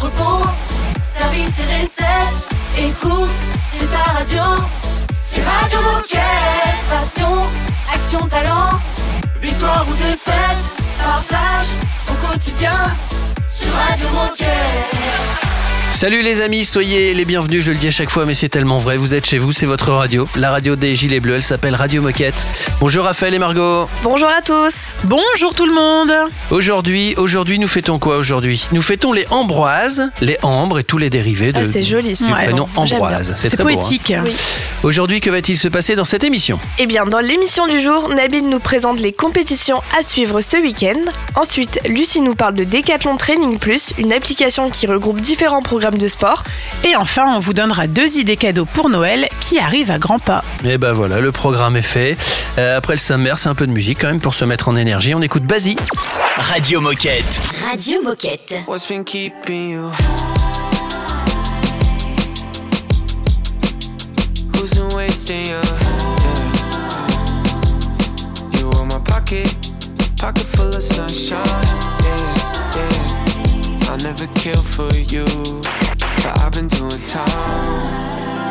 entrepôt, service et recettes. Écoute, c'est ta radio. C'est Radio Moquette. Passion, action, talent. Victoire ou défaite, partage au quotidien sur Radio Moquette. Salut les amis, soyez les bienvenus, je le dis à chaque fois mais c'est tellement vrai, vous êtes chez vous, c'est votre radio, la radio des Gilets Bleus, elle s'appelle Radio Moquette. Bonjour Raphaël et Margot. Bonjour à tous. Bonjour tout le monde. Aujourd'hui, aujourd'hui nous fêtons quoi aujourd'hui? Nous fêtons les Ambroises, les ambres et tous les dérivés de, Ah, c'est joli ce du prénom. prénom. Ambroise. C'est très beau, hein. poétique. Oui. Aujourd'hui, que va-t-il se passer dans cette émission? Eh bien, dans l'émission du jour, Nabil nous présente les compétitions à suivre ce week-end. Ensuite, Lucie nous parle de Decathlon Training Plus, une application qui regroupe différents programmes de sport. Et enfin, on vous donnera deux idées cadeaux pour Noël qui arrivent à grands pas. Et ben voilà, le programme est fait. Euh, après le sommaire, c'est un peu de musique quand même pour se mettre en énergie. On écoute Basie. Radio Moquette. Radio Moquette. What's been keeping you? Who's been wasting you? Yeah. You were my pocket, pocket full of sunshine. Yeah, I'll never kill for you, but I've been doing time.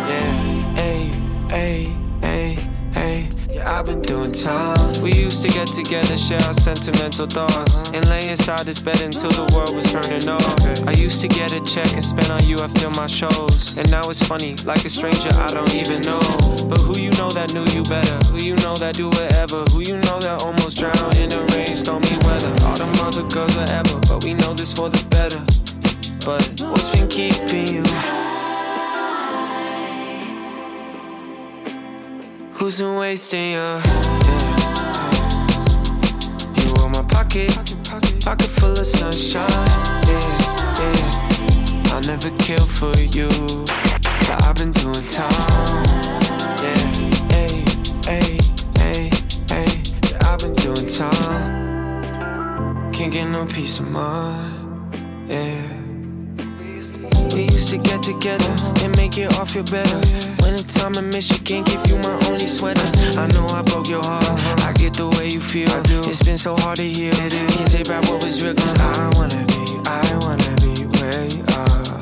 Yeah, hey, hey, hey, hey. Yeah, I've been doing time. We used to get together, share our sentimental thoughts, and lay inside this bed until the world was turning off. I used to get a check and spend on you after my shows, and now it's funny, like a stranger I don't even know. But who you know that knew you better? Who you know that do whatever? Who you know that almost drowned in the rain, stormy weather? All the other girls are ever, but we know this for the better. But what's been keeping you? Who's been wasting you? Yeah. You were my pocket, pocket full of sunshine. Yeah, yeah. I'll never kill for you, but I've been doing time. Yeah, hey, hey, hey, hey. I've been doing time. Can't get no peace of mind. Yeah. We used to get together and make it all feel better. When Winter time in Michigan, give you my only sweater. I know I broke your heart. I get the way you feel. I do. It's been so hard to heal. Can't take back what was real. Cause I wanna be, I wanna be where you are.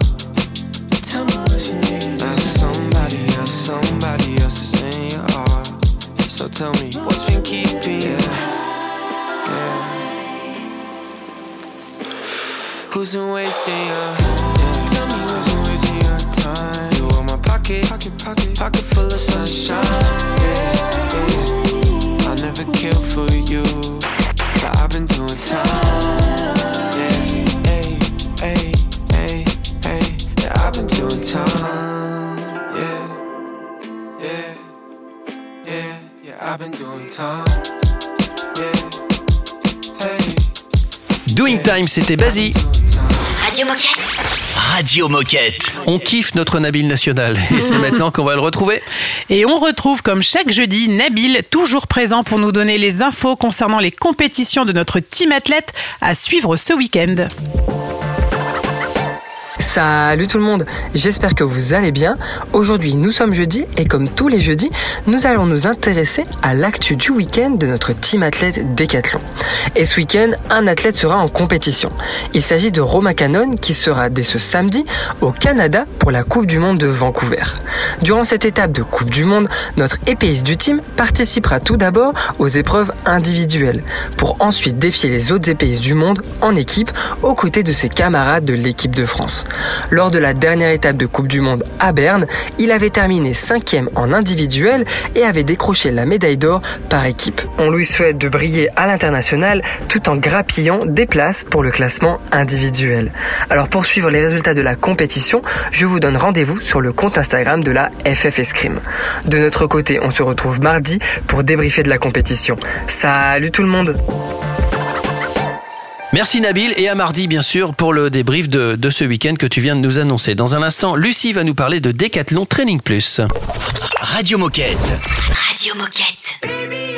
Tell me what you need. Now somebody else, somebody else is in your heart. So tell me what's been keeping you. Yeah. Who's been wasting your pocket, pocket, pocket, pocket full of sunshine. Yeah, yeah. I'll never kill for you, but I've been doing time. Yeah, hey, hey, hey, hey. Yeah, I've been doing time. Yeah, yeah, yeah, yeah. I've been doing time. Yeah, hey. Doing Time, c'était Basie. Radio Moquette. Radio Moquette. On kiffe notre Nabil national et c'est maintenant qu'on va le retrouver. Et on retrouve comme chaque jeudi Nabil, toujours présent pour nous donner les infos concernant les compétitions de notre team athlète à suivre ce week-end. Salut tout le monde, j'espère que vous allez bien. Aujourd'hui nous sommes jeudi et comme tous les jeudis, nous allons nous intéresser à l'actu du week-end de notre team athlète Décathlon. Et ce week-end, un athlète sera en compétition. Il s'agit de Roma Cannon qui sera dès ce samedi au Canada pour la Coupe du Monde de Vancouver. Durant cette étape de Coupe du Monde, notre épéiste du team participera tout d'abord aux épreuves individuelles pour ensuite défier les autres épéistes du monde en équipe aux côtés de ses camarades de l'équipe de France. Lors de la dernière étape de Coupe du Monde à Berne, il avait terminé cinquième en individuel et avait décroché la médaille d'or par équipe. On lui souhaite de briller à l'international tout en grappillant des places pour le classement individuel. Alors pour suivre les résultats de la compétition, je vous donne rendez-vous sur le compte Instagram de la FF. De notre côté, on se retrouve mardi pour débriefer de la compétition. Salut tout le monde Merci Nabil et à mardi bien sûr pour le débrief de, de ce week-end que tu viens de nous annoncer. Dans un instant, Lucie va nous parler de Decathlon Training Plus. Radio Moquette. Radio Moquette. Baby,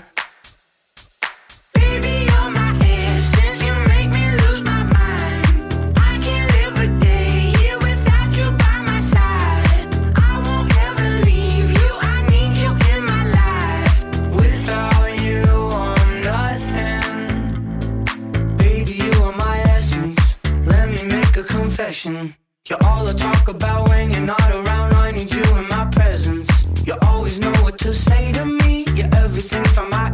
a confession. You're all I talk about when you're not around. I need you in my presence. You always know what to say to me. You're everything from my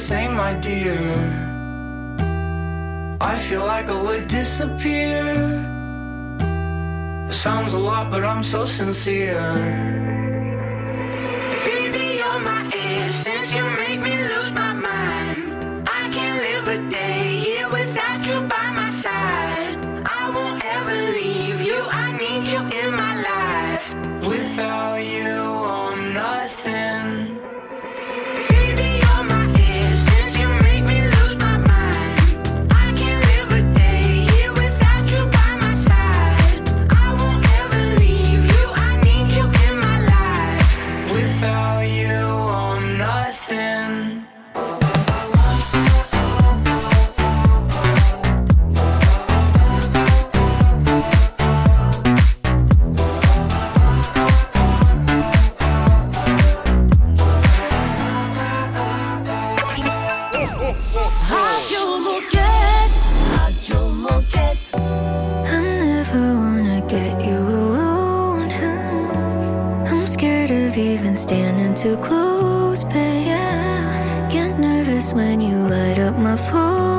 same, my dear. I feel like I would disappear. It sounds a lot, but I'm so sincere. Baby, you're my essence. You make me lose my mind. I can't live a day here without you by my side. I won't ever leave you. I need you in my life. Without you. Radio Moquette. Radio Moquette. I never wanna get you alone. I'm scared of even standing too close, but yeah. Get nervous when you light up my phone.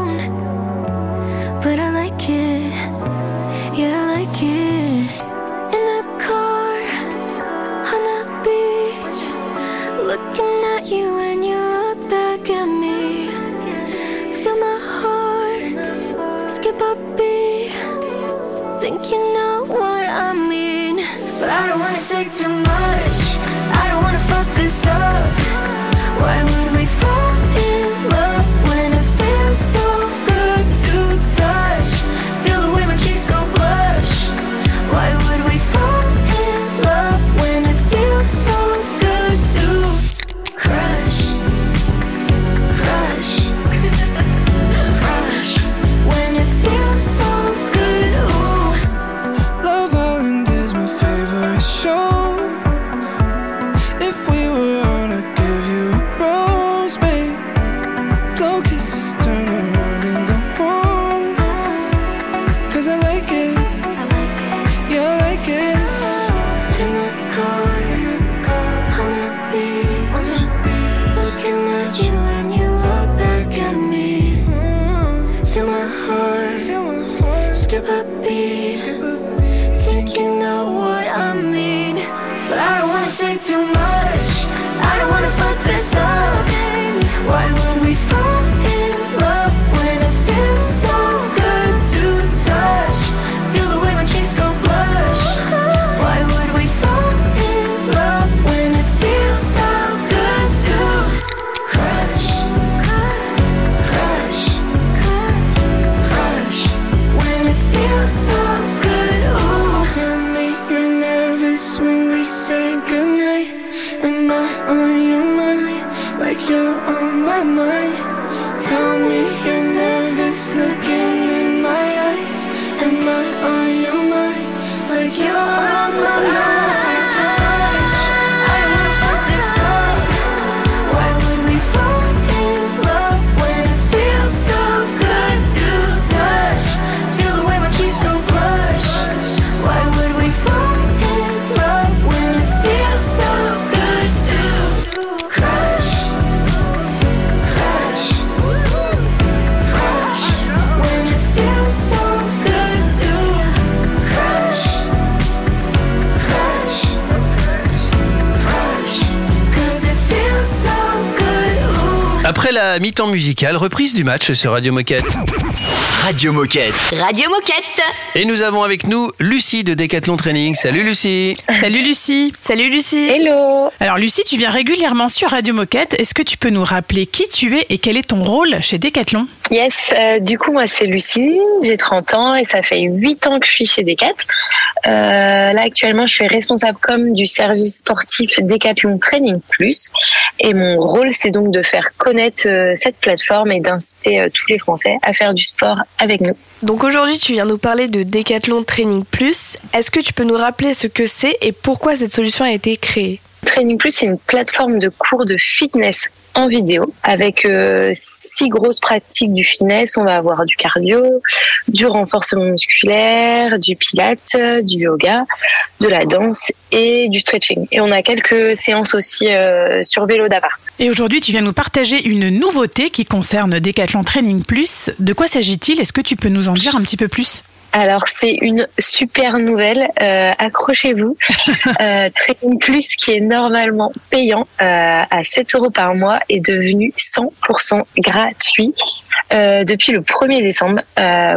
La mi-temps musicale, reprise du match sur Radio Moquette. Radio Moquette. Radio Moquette. Et nous avons avec nous Lucie de Decathlon Training. Salut Lucie. Salut Lucie. Salut Lucie. Hello Alors Lucie, tu viens régulièrement sur Radio Moquette. Est-ce que tu peux nous rappeler qui tu es et quel est ton rôle chez Decathlon? Yes, euh, du coup moi c'est Lucie, j'ai 30 ans et ça fait 8 ans que je suis chez Decat. Euh, là actuellement je suis responsable comme du service sportif Decathlon Training Plus et mon rôle c'est donc de faire connaître euh, cette plateforme et d'inciter tous les Français à faire du sport avec nous. Donc aujourd'hui, tu viens nous parler de Decathlon Training Plus. Est-ce que tu peux nous rappeler ce que c'est et pourquoi cette solution a été créée? Training Plus, c'est une plateforme de cours de fitness en vidéo avec euh, six grosses pratiques du fitness. On va avoir du cardio, du renforcement musculaire, du pilate, du yoga, de la danse et du stretching. Et on a quelques séances aussi euh, sur vélo d'appart. Et aujourd'hui, tu viens nous partager une nouveauté qui concerne Decathlon Training Plus. De quoi s'agit-il? Est-ce que tu peux nous en dire un petit peu plus? Alors c'est une super nouvelle, euh, accrochez-vous. euh, Training Plus qui est normalement payant euh, à 7 euros par mois est devenu 100% gratuit euh, depuis le 1er décembre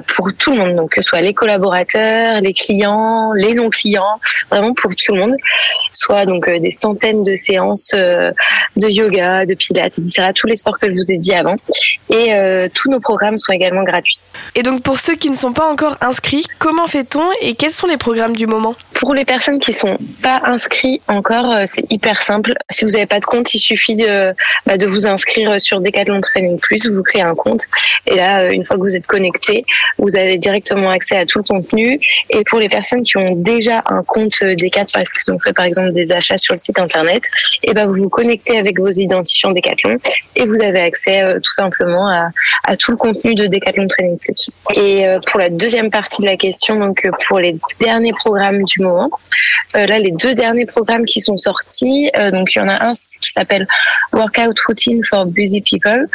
pour tout le monde, donc que ce soit les collaborateurs, les clients, les non-clients, vraiment pour tout le monde. Soit donc des centaines de séances de yoga, de pilates, etc. Tous les sports que je vous ai dit avant. Et tous nos programmes sont également gratuits. Et donc pour ceux qui ne sont pas encore inscrits, comment fait-on et quels sont les programmes du moment Pour les personnes qui sont pas inscrits encore, euh, c'est hyper simple. Si vous n'avez pas de compte, il suffit de, bah, de vous inscrire sur Decathlon Training Plus, vous créez un compte. Et là, euh, une fois que vous êtes connecté, vous avez directement accès à tout le contenu. Et pour les personnes qui ont déjà un compte euh, Decathlon parce qu'ils ont fait par exemple des achats sur le site internet, et ben vous vous connectez avec vos identifiants Decathlon et vous avez accès tout simplement à, tout le contenu de Decathlon Training Plus. Et pour la deuxième partie de la question, donc euh, pour les derniers programmes du moment, euh, là les deux derniers programmes qui sont sortis, euh, donc il y en a un qui s'appelle Workout Routine for Busy People.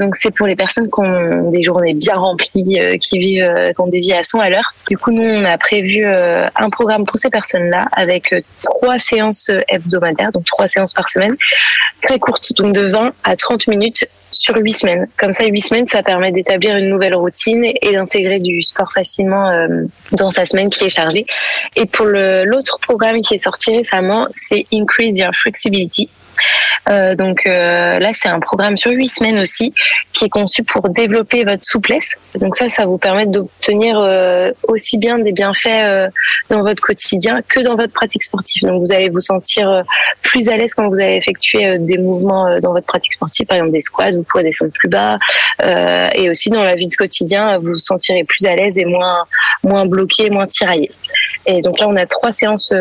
Donc c'est pour les personnes qui ont des journées bien remplies, qui vivent, qui ont des vies à 100 à l'heure. Du coup, nous on a prévu un programme pour ces personnes-là avec trois séances hebdomadaires, donc trois séances par semaine, très courtes, donc de 20 à 30 minutes sur huit semaines. Comme ça, huit semaines, ça permet d'établir une nouvelle routine et d'intégrer du sport facilement euh, dans sa semaine qui est chargée. Et pour l'autre programme qui est sorti récemment, c'est Increase Your Flexibility. Euh, donc euh, là, c'est un programme sur huit semaines aussi, qui est conçu pour développer votre souplesse. Donc ça, ça vous permet d'obtenir euh, aussi bien des bienfaits euh, dans votre quotidien que dans votre pratique sportive. Donc vous allez vous sentir plus à l'aise quand vous allez effectuer des mouvements dans votre pratique sportive, par exemple des squats, vous pourrez descendre plus bas, et aussi dans la vie de quotidien, vous vous sentirez plus à l'aise et moins moins bloqué, moins tiraillé. Et donc là, on a trois séances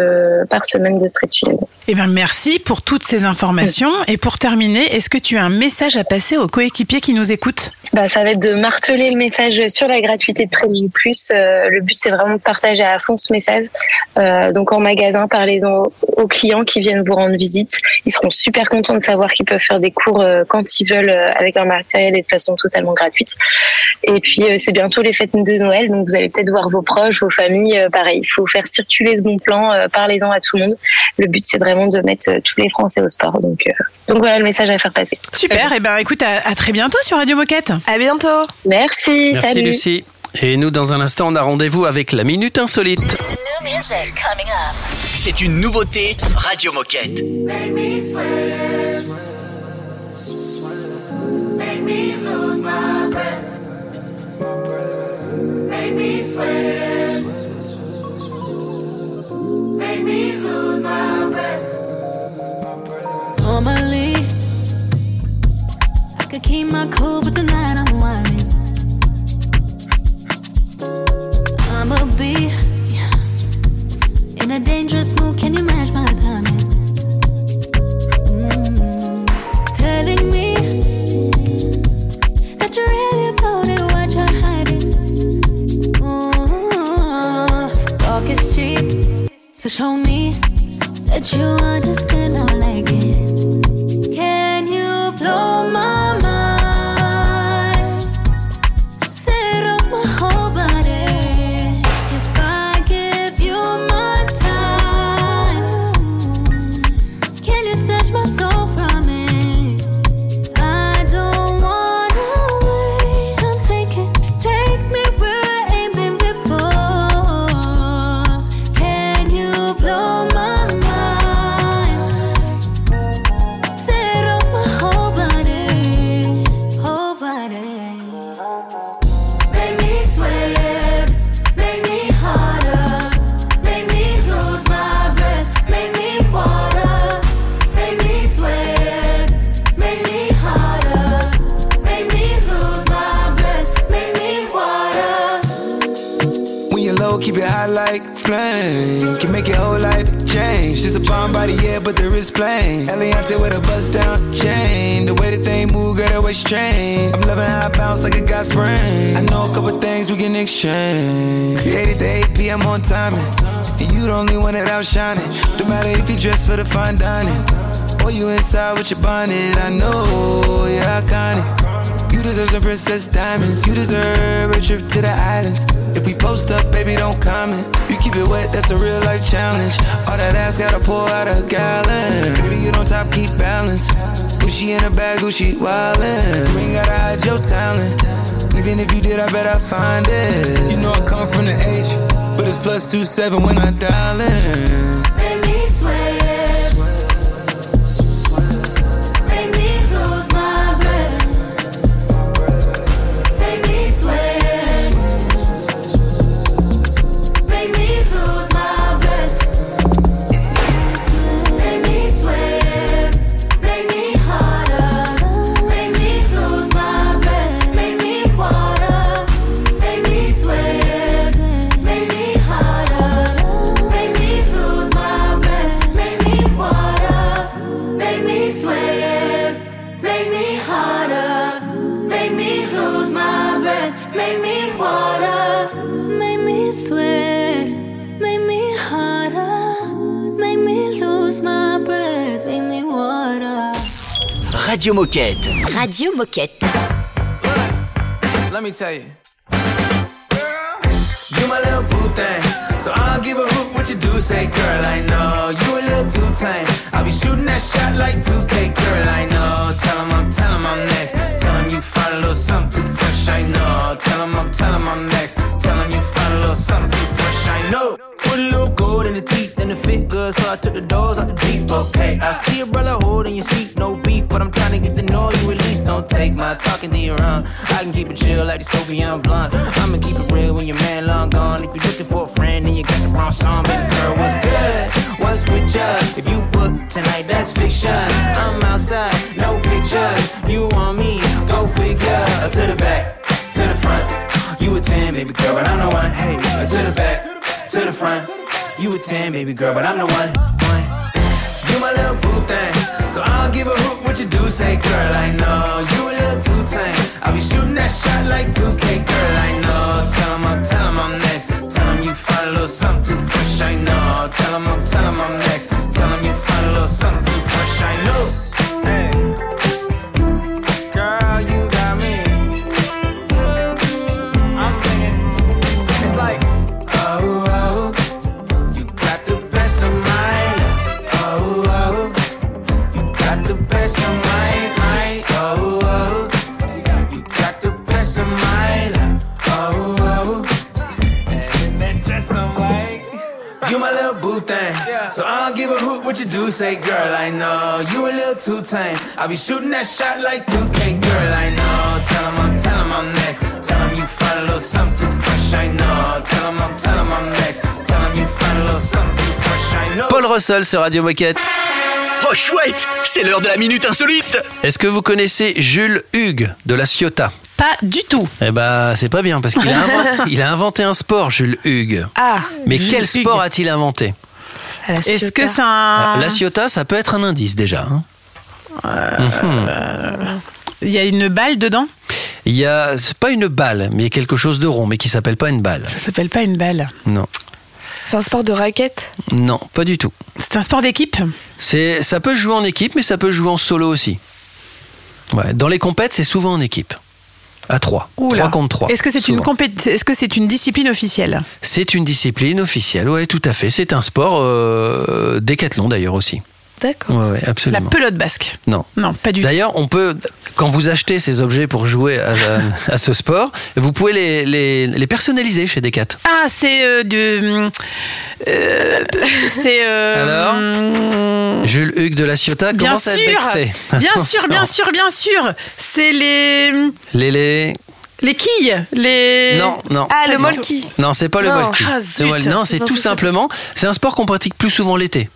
par semaine de stretching. Eh bien, merci pour toutes ces informations. Et pour terminer, est-ce que tu as un message à passer aux coéquipiers qui nous écoutent? Bah, ça va être de marteler le message sur la gratuité de Training Plus. Euh, le but, c'est vraiment de partager à fond ce message. Euh, donc en magasin, parlez-en aux clients qui viennent vous rendre visite. Ils seront super contents de savoir qu'ils peuvent faire des cours euh, quand ils veulent avec leur matériel et de façon totalement gratuite. Et puis, c'est bientôt les fêtes de Noël, donc vous allez peut-être voir vos proches, vos familles. pareil, il faut faire circuler ce bon plan. parlez-en à tout le monde. Le but, c'est vraiment de mettre tous les Français au sport. Donc, euh, donc voilà le message à faire passer. Super. Eh ben, écoute, à, à très bientôt sur Radio Moquette. À bientôt. Merci. Merci salut. Lucie. Et nous, dans un instant, on a rendez-vous avec la Minute Insolite. C'est une nouveauté Radio Moquette. Make me sweat. Make me lose my breath. Make me sweat. Make me lose my breath. Normally, I could keep my cool, but tonight I'm whining. I'ma be in a dangerous mood. Can you match my timing? Mm. Telling me that you really about it, what you're hiding. Talk is cheap, so show me that you understand I like it. Strange. I'm loving how I bounce like a got spring. I know a couple things we can exchange. Created the 8 p.m. on timing. And you the only one that outshining. No matter if you dress for the fine dining. Or you inside with your bonnet. I know you're iconic. You deserve some princess diamonds. You deserve a trip to the islands. If we post up, baby, don't comment. You keep it wet, that's a real life challenge. All that ass gotta pour out a gallon. Baby, you don't top, keep balance. Gucci in a bag, Gucci wildin'. You ain't gotta hide your talent. Even if you did, I bet I find it. You know I come from the H, but it's plus two seven when I dial in. Radio Moquette. Radio Moquette. Let me tell you. You my little boo thing. So I'll give a hoot what you do say, girl. I know you a little too tame. I'll be shooting that shot like 2K, girl. I know. Tell him I'm, tell him I'm next. Tell him you find a little something too fresh. I know. Tell him I'm, tell him I'm next. Tell him you find a little something too fresh. I know. Put a little gold in the teeth and the fit good, so I took the doors out the deep. Okay, I see a brother holding your seat, no beef, but I'm trying to get the know you release. Don't take my talking to your own. I can keep it chill like the Soviet blunt. I'ma keep it real when your man long gone. If you're looking for a friend and you got the wrong song, baby girl, what's good? What's with ya? If you book tonight, that's fiction. I'm outside, no pictures. You want me? Go figure. To the back, to the front. You a 10, baby girl, but I'm the one. Hey, to the back, to the front. You a 10, baby girl, but I'm the one. one. You my little boo thing. So I'll give a hoot what you do say, girl. I know you I'll be shooting that shot like 2K, girl. I know. Tell him I'm, tell him I'm next. Tell him you find a little something too fresh. I know. Tell him I'm, tell him I'm next. Tell him you find a little something too fresh. I know. Paul Russell sur Radio Moquette. Oh chouette, c'est l'heure de la minute insolite. Est-ce que vous connaissez Jules Hugues de la Ciotat? Pas du tout. Eh bah, c'est pas bien parce qu'il a, inventé- a inventé un sport, Jules Hugues. Ah, Mais Jules quel sport a-t-il inventé? Est-ce que c'est un. La Ciotat, ça peut être un indice déjà. hein. Il y a une balle dedans? Il y a, c'est pas une balle, mais quelque chose de rond, mais qui s'appelle pas une balle. Ça s'appelle pas une balle. Non, C'est un sport de raquette? Non, pas du tout. C'est un sport d'équipe? C'est, ça peut jouer en équipe, mais ça peut jouer en solo aussi. Ouais, dans les compètes, c'est souvent en équipe. À 3. Oula. 3 contre 3. Est-ce que c'est une compét- Est-ce que c'est une discipline officielle? C'est une discipline officielle, ouais, tout à fait. C'est un sport euh, décathlon d'ailleurs aussi. D'accord. Ouais, ouais, La pelote basque Non. Non, pas du tout. D'ailleurs, on peut, quand vous achetez ces objets pour jouer à, à- à ce sport, vous pouvez les, les, les personnaliser chez Decat. Ah, c'est euh, de. euh, c'est. euh, Jules Hugues de la Ciotat Bien commence à être sûr, vexé. bien sûr, bien sûr, bien sûr. C'est les Les, les... les quilles, les. Non, non. Ah, le molki. Non, c'est pas le Non. molki. Ah, Non, c'est tout simplement, c'est un sport qu'on pratique plus souvent l'été.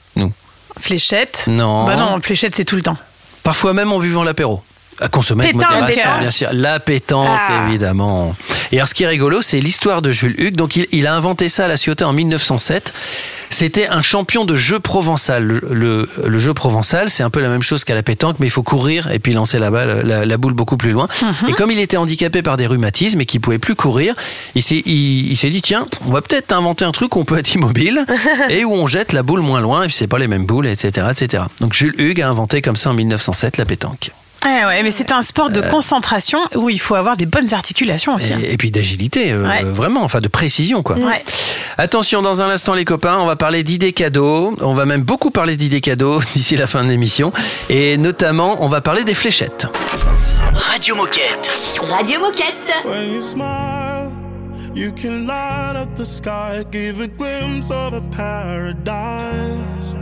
Fléchette. Non. Bah non, fléchette c'est tout le temps. Parfois même en buvant l'apéro. À consommer avec Pétanque. modération, bien sûr. La pétanque, Ah. évidemment. Et alors, ce qui est rigolo, c'est l'histoire de Jules Hugues. Donc, il, il a inventé ça à la Ciotat en 1907. C'était un champion de jeu provençal. Le, le- le jeu provençal, c'est un peu la même chose qu'à la pétanque, mais il faut courir et puis lancer la, balle, la, la boule beaucoup plus loin. Et comme il était handicapé par des rhumatismes et qu'il pouvait plus courir, il s'est il, il s'est dit tiens, on va peut-être inventer un truc où on peut être immobile et où on jette la boule moins loin et puis c'est pas les mêmes boules, etc., etc. Donc Jules Hugues a inventé comme ça en 1907 la pétanque. Eh ouais, mais c'est un sport de concentration où il faut avoir des bonnes articulations aussi. hein. Et, et puis d'agilité, euh, Ouais. vraiment, enfin de précision quoi. Ouais. Attention, dans un instant les copains, on va parler d'idées cadeaux. On va même beaucoup parler d'idées cadeaux d'ici la fin de l'émission. Et notamment, on va parler des fléchettes. Radio Moquette. Radio Moquette. When you smile, you can light up the sky, give a glimpse of a paradise.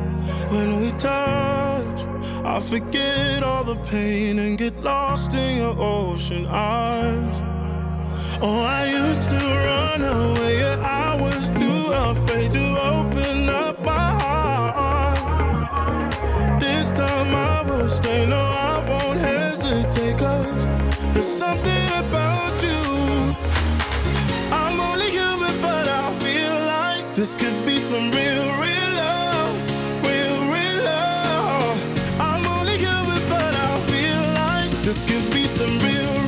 When we touch, I forget all the pain and get lost in your ocean eyes. Oh, I used to run away, yeah, I was too afraid to open up my heart. This time I will stay, no, I won't hesitate, cause there's something about you. I'm only human, but I feel like this could be some real, real Real.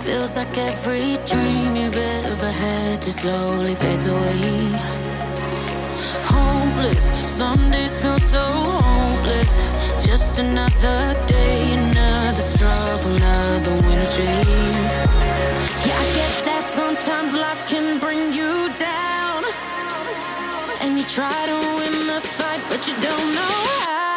Feels like every dream you've ever had just slowly fades away. Hopeless, some days feel so hopeless. Just another day, another struggle, another winter chase. Yeah, I guess that sometimes life can bring you down. And you try to win the fight, but you don't know how.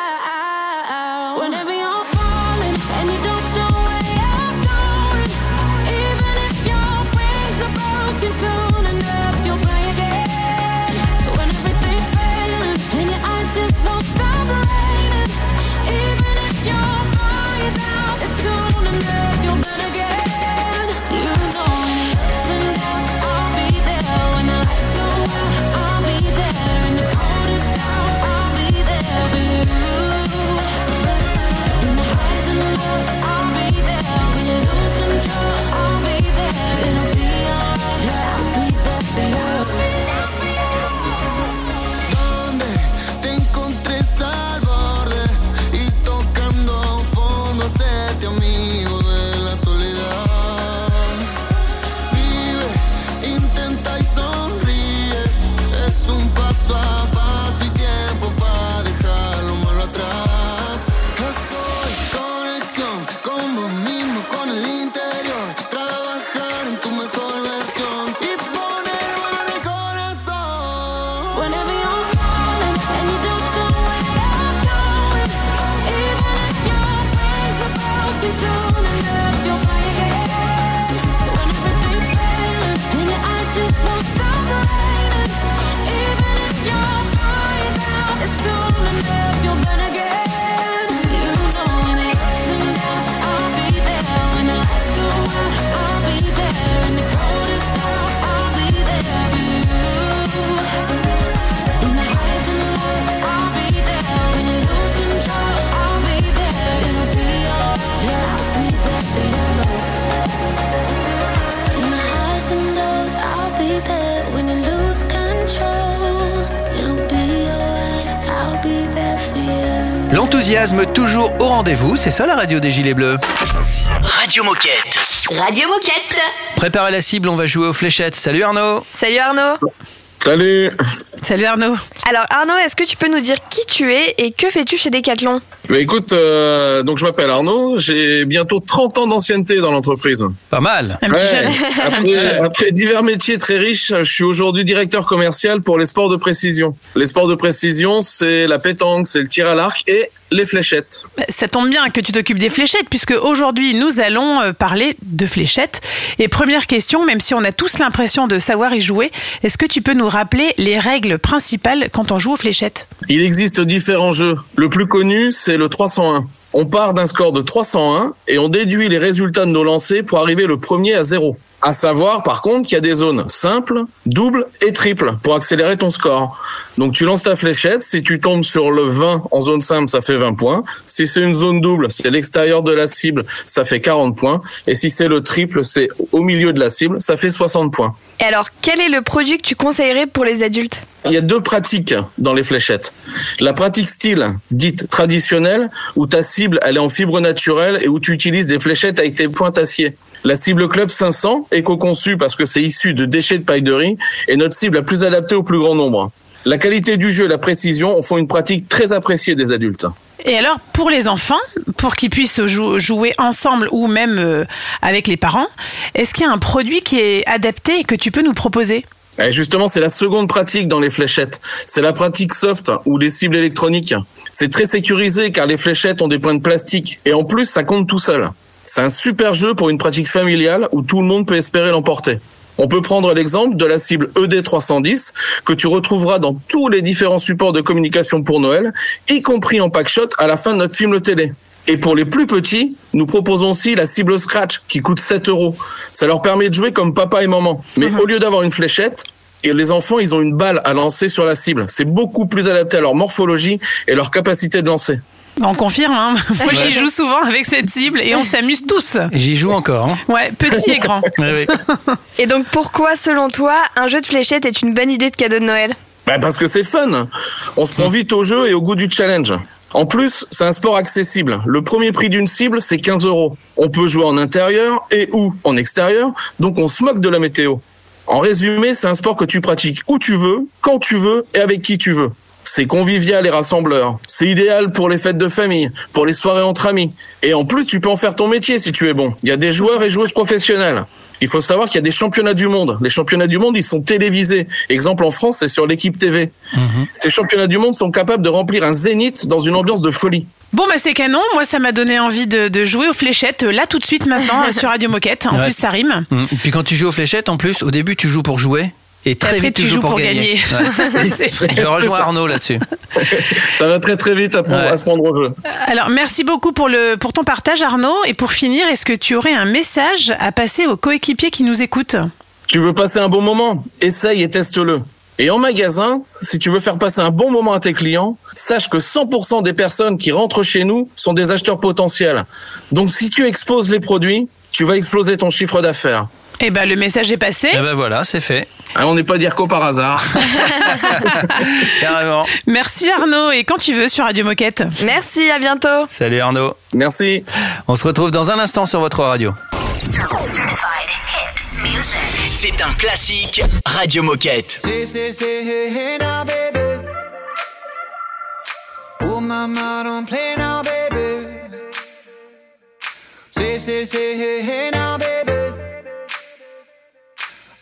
You. L'enthousiasme toujours au rendez-vous, c'est ça la radio des Gilets Bleus. Radio Moquette. Radio Moquette. Préparez la cible, on va jouer aux fléchettes. Salut Arnaud Salut Arnaud. Salut Salut Arnaud. Alors Arnaud, est-ce que tu peux nous dire qui tu es et que fais-tu chez Decathlon? Bah écoute, euh, donc je m'appelle Arnaud, j'ai bientôt 30 ans d'ancienneté dans l'entreprise. Pas mal. Ouais. Après, divers métiers très riches, je suis aujourd'hui directeur commercial pour les sports de précision. Les sports de précision, c'est la pétanque, c'est le tir à l'arc et les fléchettes. Ça tombe bien que tu t'occupes des fléchettes, puisque aujourd'hui nous allons euh, parler de fléchettes. Et première question, même si on a tous l'impression de savoir y jouer, est-ce que tu peux nous rappeler les règles principales quand on joue aux fléchettes Il existe différents jeux. Le plus connu, c'est le 301. On part d'un score de 301 et on déduit les résultats de nos lancers pour arriver le premier à zéro. À savoir, par contre, qu'il y a des zones simples, doubles et triples pour accélérer ton score. Donc tu lances ta fléchette, si tu tombes sur le 20 en zone simple, ça fait 20 points. Si c'est une zone double, c'est l'extérieur de la cible, ça fait 40 points. Et si c'est le triple, c'est au milieu de la cible, ça fait 60 points. Et alors, quel est le produit que tu conseillerais pour les adultes? Il y a deux pratiques dans les fléchettes. La pratique style, dite traditionnelle, où ta cible elle est en fibre naturelle et où tu utilises des fléchettes avec tes pointes acier. La cible Club 500, éco-conçue parce que c'est issu de déchets de paille de riz, est notre cible la plus adaptée au plus grand nombre. La qualité du jeu et la précision en font une pratique très appréciée des adultes. Et alors, pour les enfants, pour qu'ils puissent jou- jouer ensemble ou même euh, avec les parents, est-ce qu'il y a un produit qui est adapté et que tu peux nous proposer? Et justement, c'est la seconde pratique dans les fléchettes. C'est la pratique soft ou les cibles électroniques. C'est très sécurisé car les fléchettes ont des points de plastique et en plus, ça compte tout seul. C'est un super jeu pour une pratique familiale où tout le monde peut espérer l'emporter. On peut prendre l'exemple de la cible E ED310 que tu retrouveras dans tous les différents supports de communication pour Noël, y compris en pack shot à la fin de notre film télé. Et pour les plus petits, nous proposons aussi la cible Scratch qui coûte 7 euros. Ça leur permet de jouer comme papa et maman. Mais au lieu d'avoir une fléchette, et les enfants, ils ont une balle à lancer sur la cible. C'est beaucoup plus adapté à leur morphologie et leur capacité de lancer. On confirme, hein moi j'y joue souvent avec cette cible et on s'amuse tous. J'y joue encore. hein. Ouais, petit et grand. Ouais, ouais. Et donc, pourquoi, selon toi, un jeu de fléchettes est une bonne idée de cadeau de Noël? Bah parce que c'est fun. On se prend vite au jeu et au goût du challenge. En plus, c'est un sport accessible. Le premier prix d'une cible, c'est 15 euros. On peut jouer en intérieur et ou en extérieur, donc on se moque de la météo. En résumé, c'est un sport que tu pratiques où tu veux, quand tu veux et avec qui tu veux. C'est convivial et rassembleur. C'est idéal pour les fêtes de famille, pour les soirées entre amis. Et en plus, tu peux en faire ton métier si tu es bon. Il y a des joueurs et joueuses professionnels. Il faut savoir qu'il y a des championnats du monde. Les championnats du monde, ils sont télévisés. Exemple en France, c'est sur l'équipe TV. Ces championnats du monde sont capables de remplir un zénith dans une ambiance de folie. Bon, bah c'est canon. Moi, ça m'a donné envie de, de jouer aux fléchettes euh, là tout de suite maintenant euh, sur Radio Moquette. En Ouais. plus, ça rime. Mm. Puis quand tu joues aux fléchettes, en plus, au début, tu joues pour jouer. Et très Après, vite, tu, tu joues joues pour, pour gagner. gagner. Ouais. C'est vrai. Je rejoins Arnaud là-dessus. Ça va très très vite à, prendre- Ouais. à se prendre au jeu. Alors, merci beaucoup pour, le, pour ton partage, Arnaud. Et pour finir, est-ce que tu aurais un message à passer aux coéquipiers qui nous écoutent? Tu veux passer un bon moment? Essaye et teste-le. Et en magasin, si tu veux faire passer un bon moment à tes clients, sache que 100% des personnes qui rentrent chez nous sont des acheteurs potentiels. Donc si tu exposes les produits, tu vas exploser ton chiffre d'affaires. Eh ben, le message est passé. Et ben voilà, c'est fait. Hein, on n'est pas dire qu'au par hasard. Carrément. Merci Arnaud. Et quand tu veux sur Radio Moquette. Merci, à bientôt. Salut Arnaud. Merci. On se retrouve dans un instant sur votre radio. C'est un classique Radio Moquette. Say, say, say, hey, hey now, baby. Oh, mama, don't play now, baby. Say, say, say, hey, hey now, baby.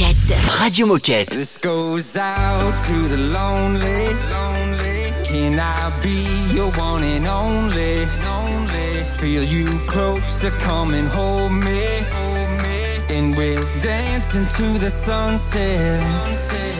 Moquette. Radio Moquette. This goes out to the lonely. Can I be your one and only? Feel you close to come and hold me. Hold me. And we'll dance into the sunset.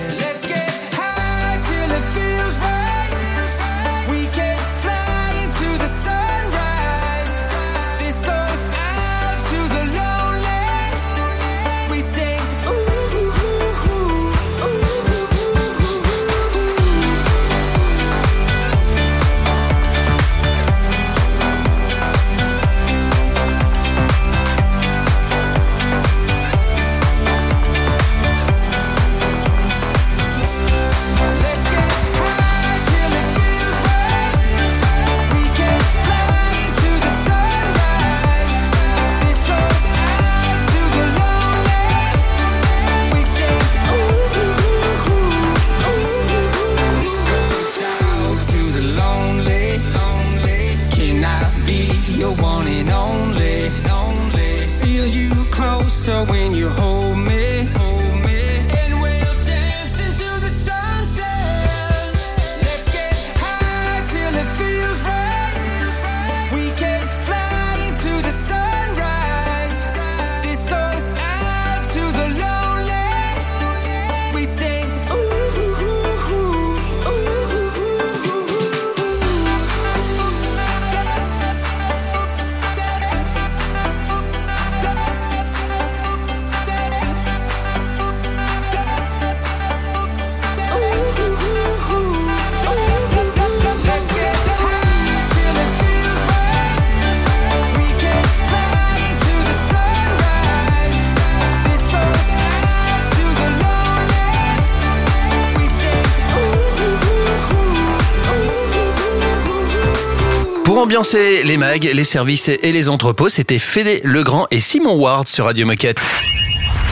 Ambiancer les mags, les services et les entrepôts, c'était Fédé Legrand et Simon Ward sur Radio Moquette.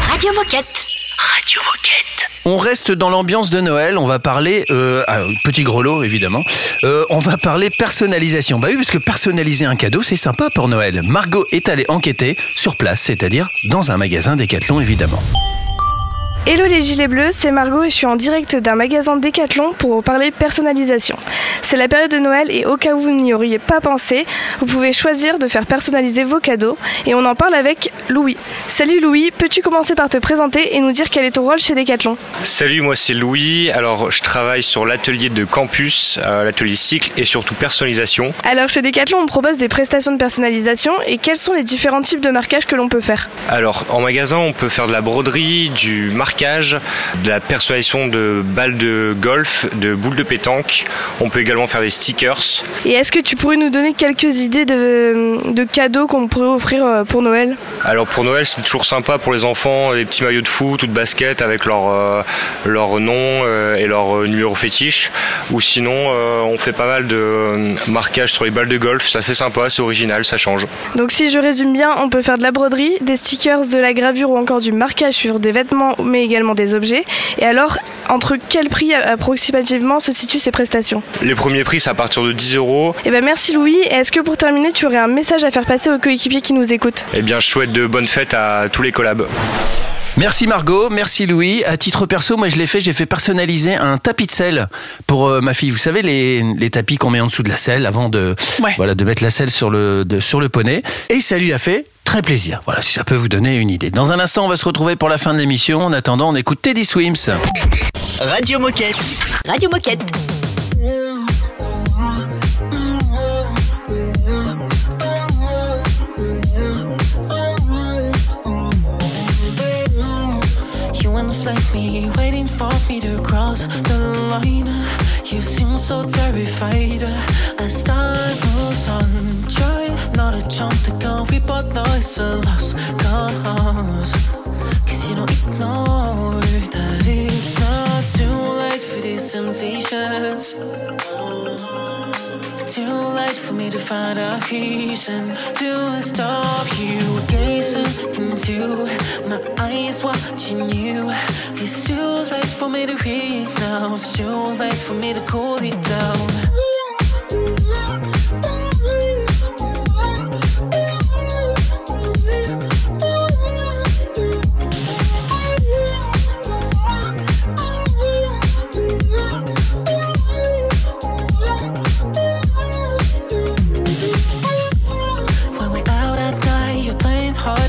Radio Moquette. Radio Moquette. On reste dans l'ambiance de Noël, on va parler, euh, ah, petit gros lot évidemment, Euh, on va parler personnalisation. Bah oui, parce que personnaliser un cadeau, c'est sympa pour Noël. Margot est allée enquêter sur place, c'est-à-dire dans un magasin Décathlon évidemment. Hello les gilets bleus, c'est Margot et je suis en direct d'un magasin Décathlon pour vous parler personnalisation. C'est la période de Noël et au cas où vous n'y auriez pas pensé, vous pouvez choisir de faire personnaliser vos cadeaux et on en parle avec Louis. Salut Louis, peux-tu commencer par te présenter et nous dire quel est ton rôle chez Décathlon Salut, moi c'est Louis. Alors, je travaille sur l'atelier de campus, euh, l'atelier cycle et surtout personnalisation. Alors chez Decathlon, on propose des prestations de personnalisation et quels sont les différents types de marquage que l'on peut faire? Alors, en magasin, on peut faire de la broderie, du marquage, de la personnalisation de balles de golf, de boules de pétanque. On peut également faire des stickers. Et est-ce que tu pourrais nous donner quelques idées de, de cadeaux qu'on pourrait offrir euh, pour Noël? Alors pour Noël, c'est toujours sympa pour les enfants, les petits maillots de foot ou de basket avec leur, euh, leur nom euh, et leur numéro fétiche. Ou sinon, euh, on fait pas mal de marquages sur les balles de golf. C'est assez sympa, c'est original, ça change. Donc si je résume bien, on peut faire de la broderie, des stickers, de la gravure ou encore du marquage sur des vêtements mais également des objets. Et alors, entre quel prix approximativement se situent ces prestations Les premiers prix, c'est à partir de 10 euros. Eh ben merci Louis, est-ce que pour terminer, tu aurais un message à faire passer aux coéquipiers qui nous écoutent? Eh bien, je souhaite de bonnes fêtes à tous les collabs. Merci Margot, merci Louis. À titre perso, moi je l'ai fait, j'ai fait personnaliser un tapis de sel pour euh, ma fille. Vous savez les, les tapis qu'on met en dessous de la selle avant de Ouais. voilà de mettre la selle sur le de- sur le poney. Et ça lui a fait très plaisir. Voilà, si ça peut vous donner une idée. Dans un instant, on va se retrouver pour la fin de l'émission. En attendant, on écoute Teddy Swims. Radio Moquette. Radio Moquette. You wanna flank me, waiting for me to cross the line. You seem so terrified as time moves on. Try not to jump the gun, we both know it's a lost cause. Cause you don't ignore that it's not too late for these temptations. Too late for me to find a reason to stop you gazing into my eyes, watching you. It's too late for me to read now. It's too late for me to cool it down.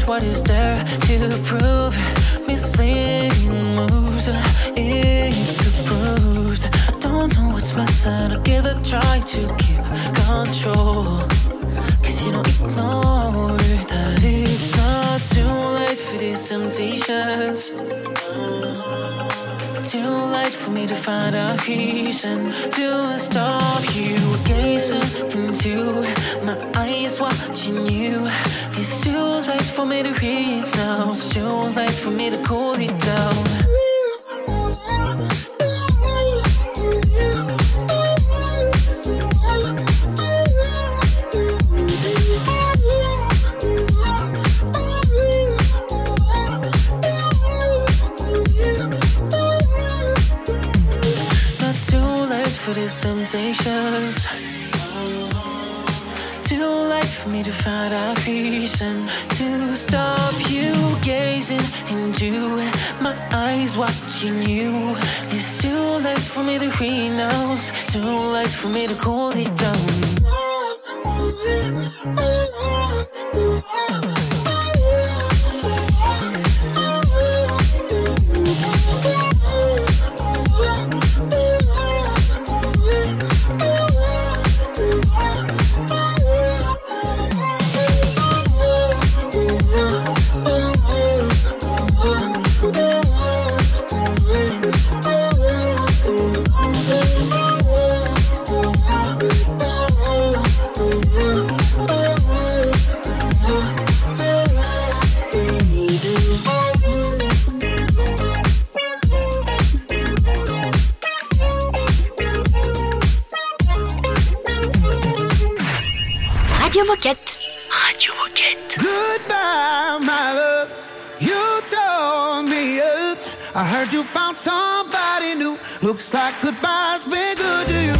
What is there to prove? Misleading moves, it's approved. I don't know what's missing. I'll give it a try to keep control. Cause you don't ignore that it's not too late for these temptations. Too late for me to find a reason to stop you gazing into my eyes, watching you. It's too late for me to read now. It's too late for me to cool it down. These temptations. Too late for me to find a reason to stop you gazing into my eyes, watching you. It's too late for me to now. Too late for me to cool it down. Moquette. Radio Moquette. Goodbye, my love. You tore me up. I heard you found somebody new. Looks like goodbye's been good to you.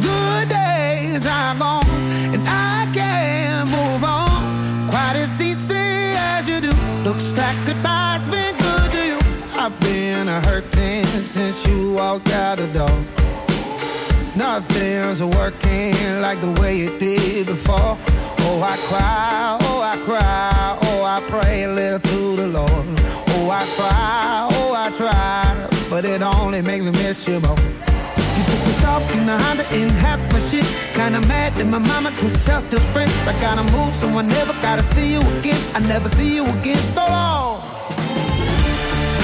Good days are gone, and I can't move on quite as easy as you do. Looks like goodbye's been good to you. I've been a hurting since you walked out the door. Nothing's working like the way it did before. Oh, I cry, oh, I cry, oh, I pray a little to the Lord. Oh, I try, oh, I try, but it only makes me miss you more. You took the dog in the Honda and half my shit. Kinda mad that my mama cause y'all still friends. I gotta move, so I never gotta see you again. I never see you again, so long.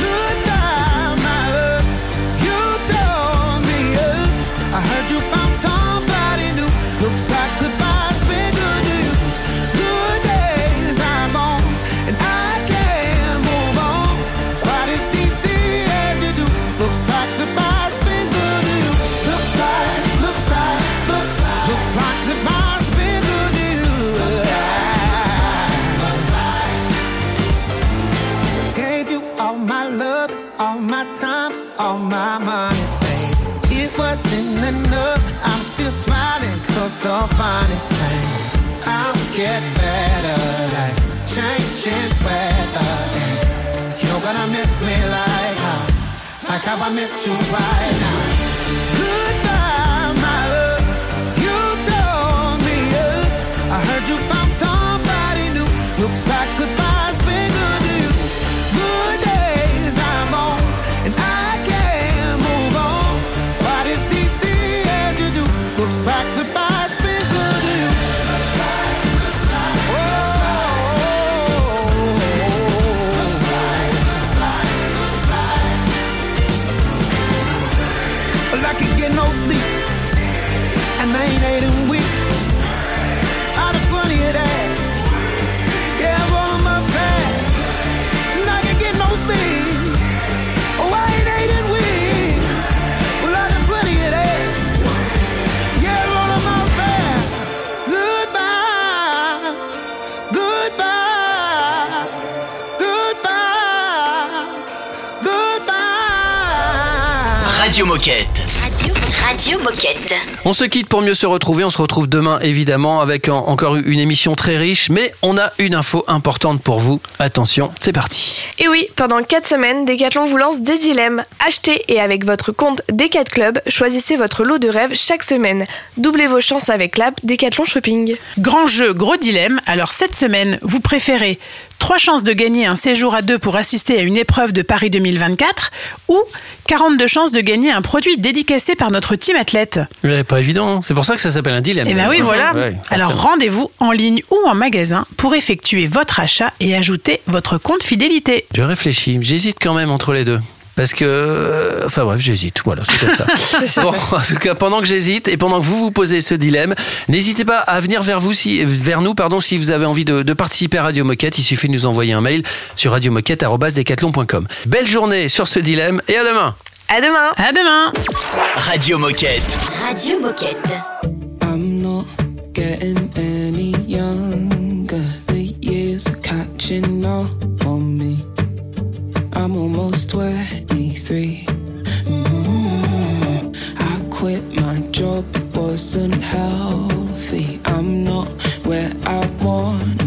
Goodbye. I heard you found somebody new. Looks like goodbye's promise you right. On se quitte pour mieux se retrouver. On se retrouve demain, évidemment, avec en- encore une émission très riche. Mais on a une info importante pour vous. Attention, c'est parti. Et oui, pendant 4 semaines, Decathlon vous lance des dilemmes. Achetez et avec votre compte Decat Club, choisissez votre lot de rêve chaque semaine. Doublez vos chances avec l'app Decathlon Shopping. Grand jeu, gros dilemme. Alors cette semaine, vous préférez trois chances de gagner un séjour à deux pour assister à une épreuve de Paris 2024 ou 42 chances de gagner un produit dédicacé par notre team athlète Ouais, pas évident. C'est pour ça que ça s'appelle un dilemme. Eh bien oui, voilà. Ouais, Alors rendez-vous en ligne ou en magasin pour effectuer votre achat et ajouter votre compte fidélité. Je réfléchis. J'hésite quand même entre les deux. Parce que. euh, Enfin bref, j'hésite. Voilà, c'est comme ça. bon, en tout cas, pendant que j'hésite et pendant que vous vous posez ce dilemme, n'hésitez pas à venir vers, vous si, vers nous pardon, si vous avez envie de, de participer à Radio Moquette. Il suffit de nous envoyer un mail sur radiomoquette.com. Belle journée sur ce dilemme et à demain. À demain. À demain. Radio Moquette. Radio Moquette. I'm not getting any younger. The years are catching up on me. I'm almost 23. Mhm. I quit my job, it wasn't healthy. I'm not where I wanna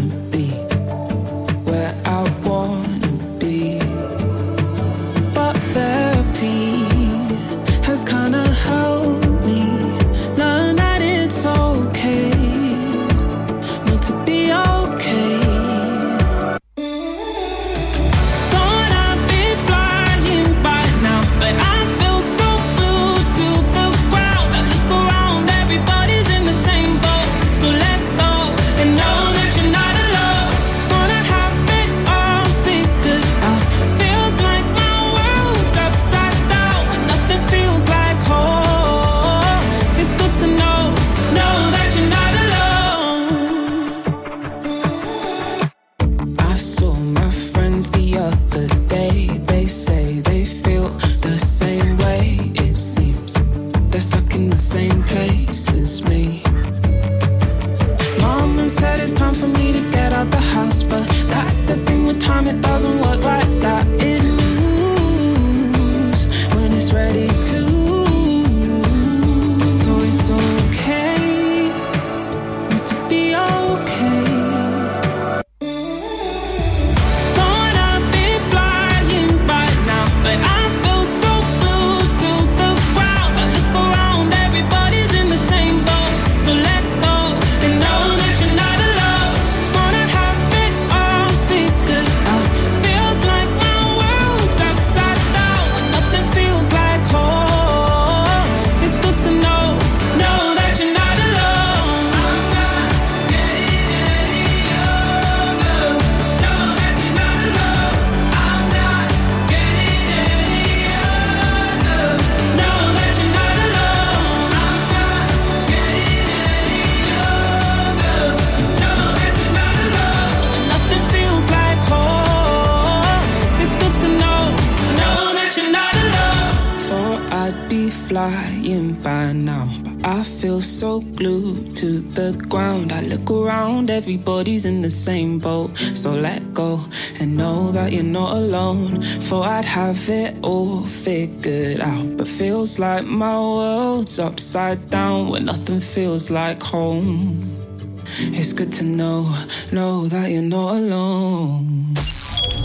everybody's in the same boat. So let go and know that you're not alone. Thought I'd have it all figured out, but feels like my world's upside down when nothing feels like home. It's good to know, know that you're not alone.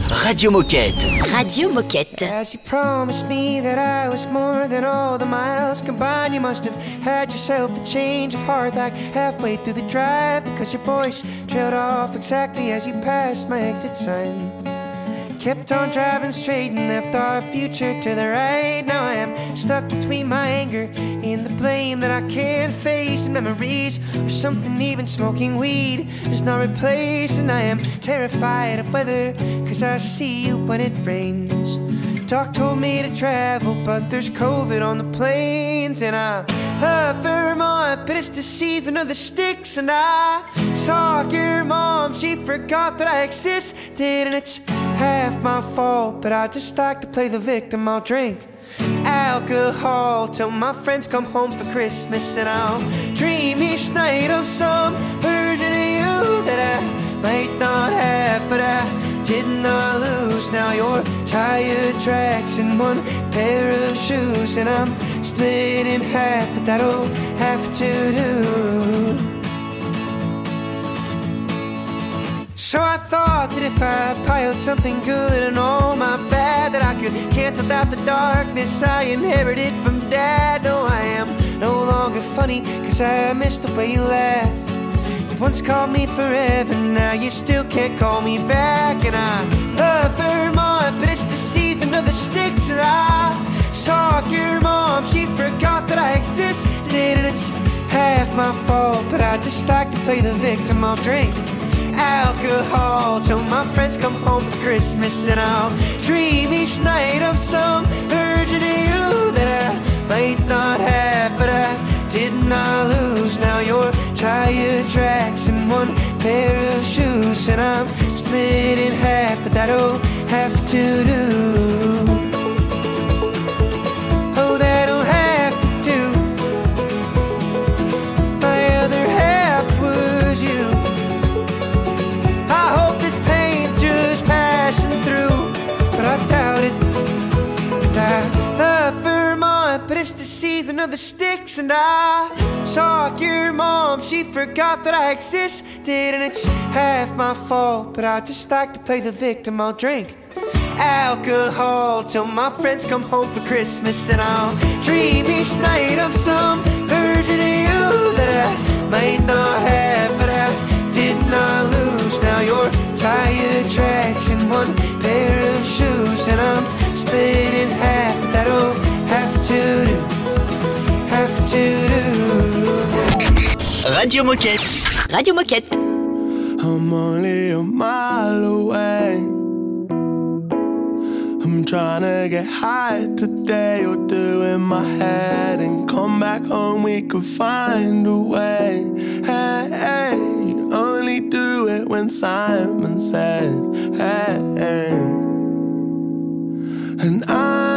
Radio Moquette. Radio Moquette. As you promised me that I was more than all the miles combined, you must have had yourself a change of heart like halfway through the drive because your voice trailed off exactly as you passed my exit sign. Kept on driving straight and left our future to the right. Now I am stuck between my anger and the blame that I can't face. And memories or something, even smoking weed is not replaced. And I am terrified of weather because I see you when it rains. Doc told me to travel, but there's COVID on the planes. And I love Vermont, but it's the season of the sticks. And I saw your mom, she forgot that I existed. And it's half my fault, but I just like to play the victim. I'll drink alcohol till my friends come home for Christmas. And I'll dream each night of some version of you that I might not have, but I did not. Now your tire tracks in one pair of shoes, and I'm split in half, but that'll have to do. So I thought that if I piled something good and all my bad, that I could cancel out the darkness I inherited from dad. No, I am no longer funny, cause I miss the way you laugh. You once called me forever, now you still can't call me back. And I love Vermont, but it's the season of the sticks. And I saw your mom, she forgot that I existed. And it's half my fault, but I just like to play the victim. I'll drink alcohol till my friends come home for Christmas. And I'll dream each night of some of you that I might not have, but I did not lose. Now your tire tracks in one pair of shoes, and I'm split in half, but that'll have to do. Oh, that'll have to do. My other half was you. I hope this pain's just passing through, but I doubt it. I love but it's the season of the And I saw your mom, she forgot that I existed. And it's half my fault, but I just like to play the victim. I'll drink alcohol till my friends come home for Christmas. And I'll dream each night of some version of you that I might not have, but I did not lose. Now your tire tracks in one pair of shoes, and I'm split in half. That'll have to do, have to do. Radio Moquette. Radio Moquette. I'm only a mile away. I'm trying to get high today or do in my head and come back home. We could find a way. Hey, hey, only do it when Simon said, hey, hey. And I'm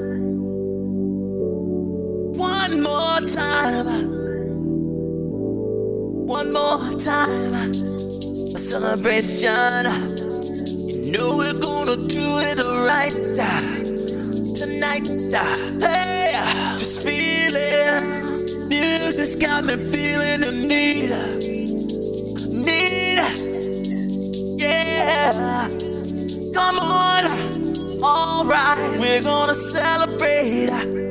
More time. One more time. A celebration. You know we're gonna do it right tonight. Hey, just feeling. Music's got me feeling the need. Need. Yeah. Come on. Alright, we're gonna celebrate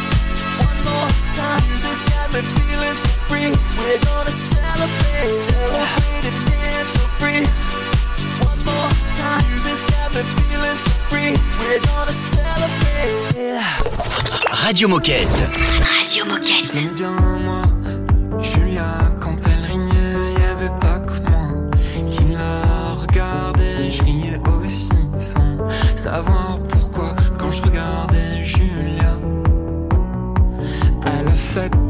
One more time. Music's got me feeling so free. We're gonna celebrate, celebrate and dance so free. One more time. Music's got me feeling so free. We're gonna celebrate. Radio Moquette. Radio Moquette. J'aime bien moi, Julia, quand elle rignait, y avait pas que moi qui la regardais, je riais aussi sans savoir said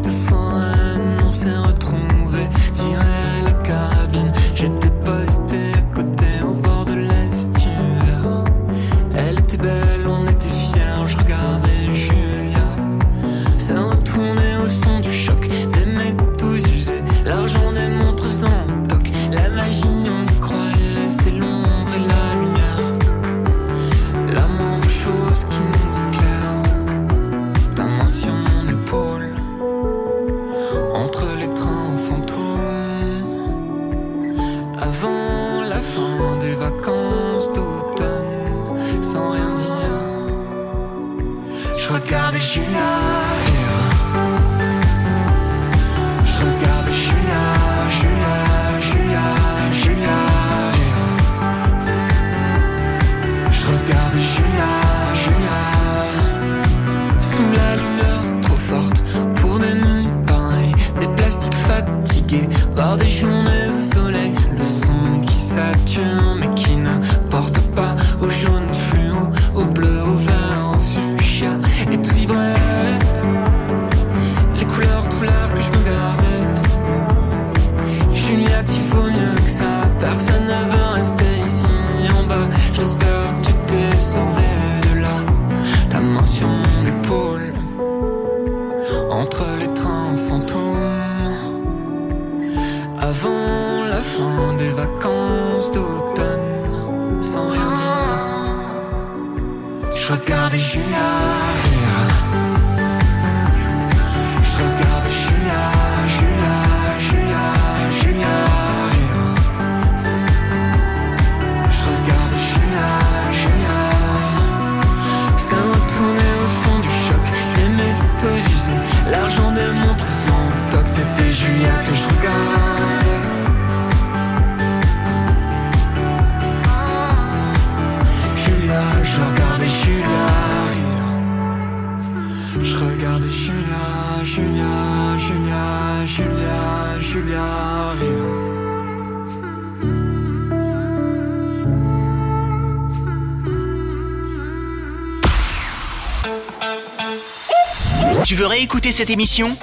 cette émission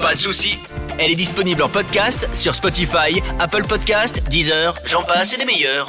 Pas de souci. Elle est disponible en podcast sur Spotify, Apple Podcast, Deezer, j'en passe et des meilleurs.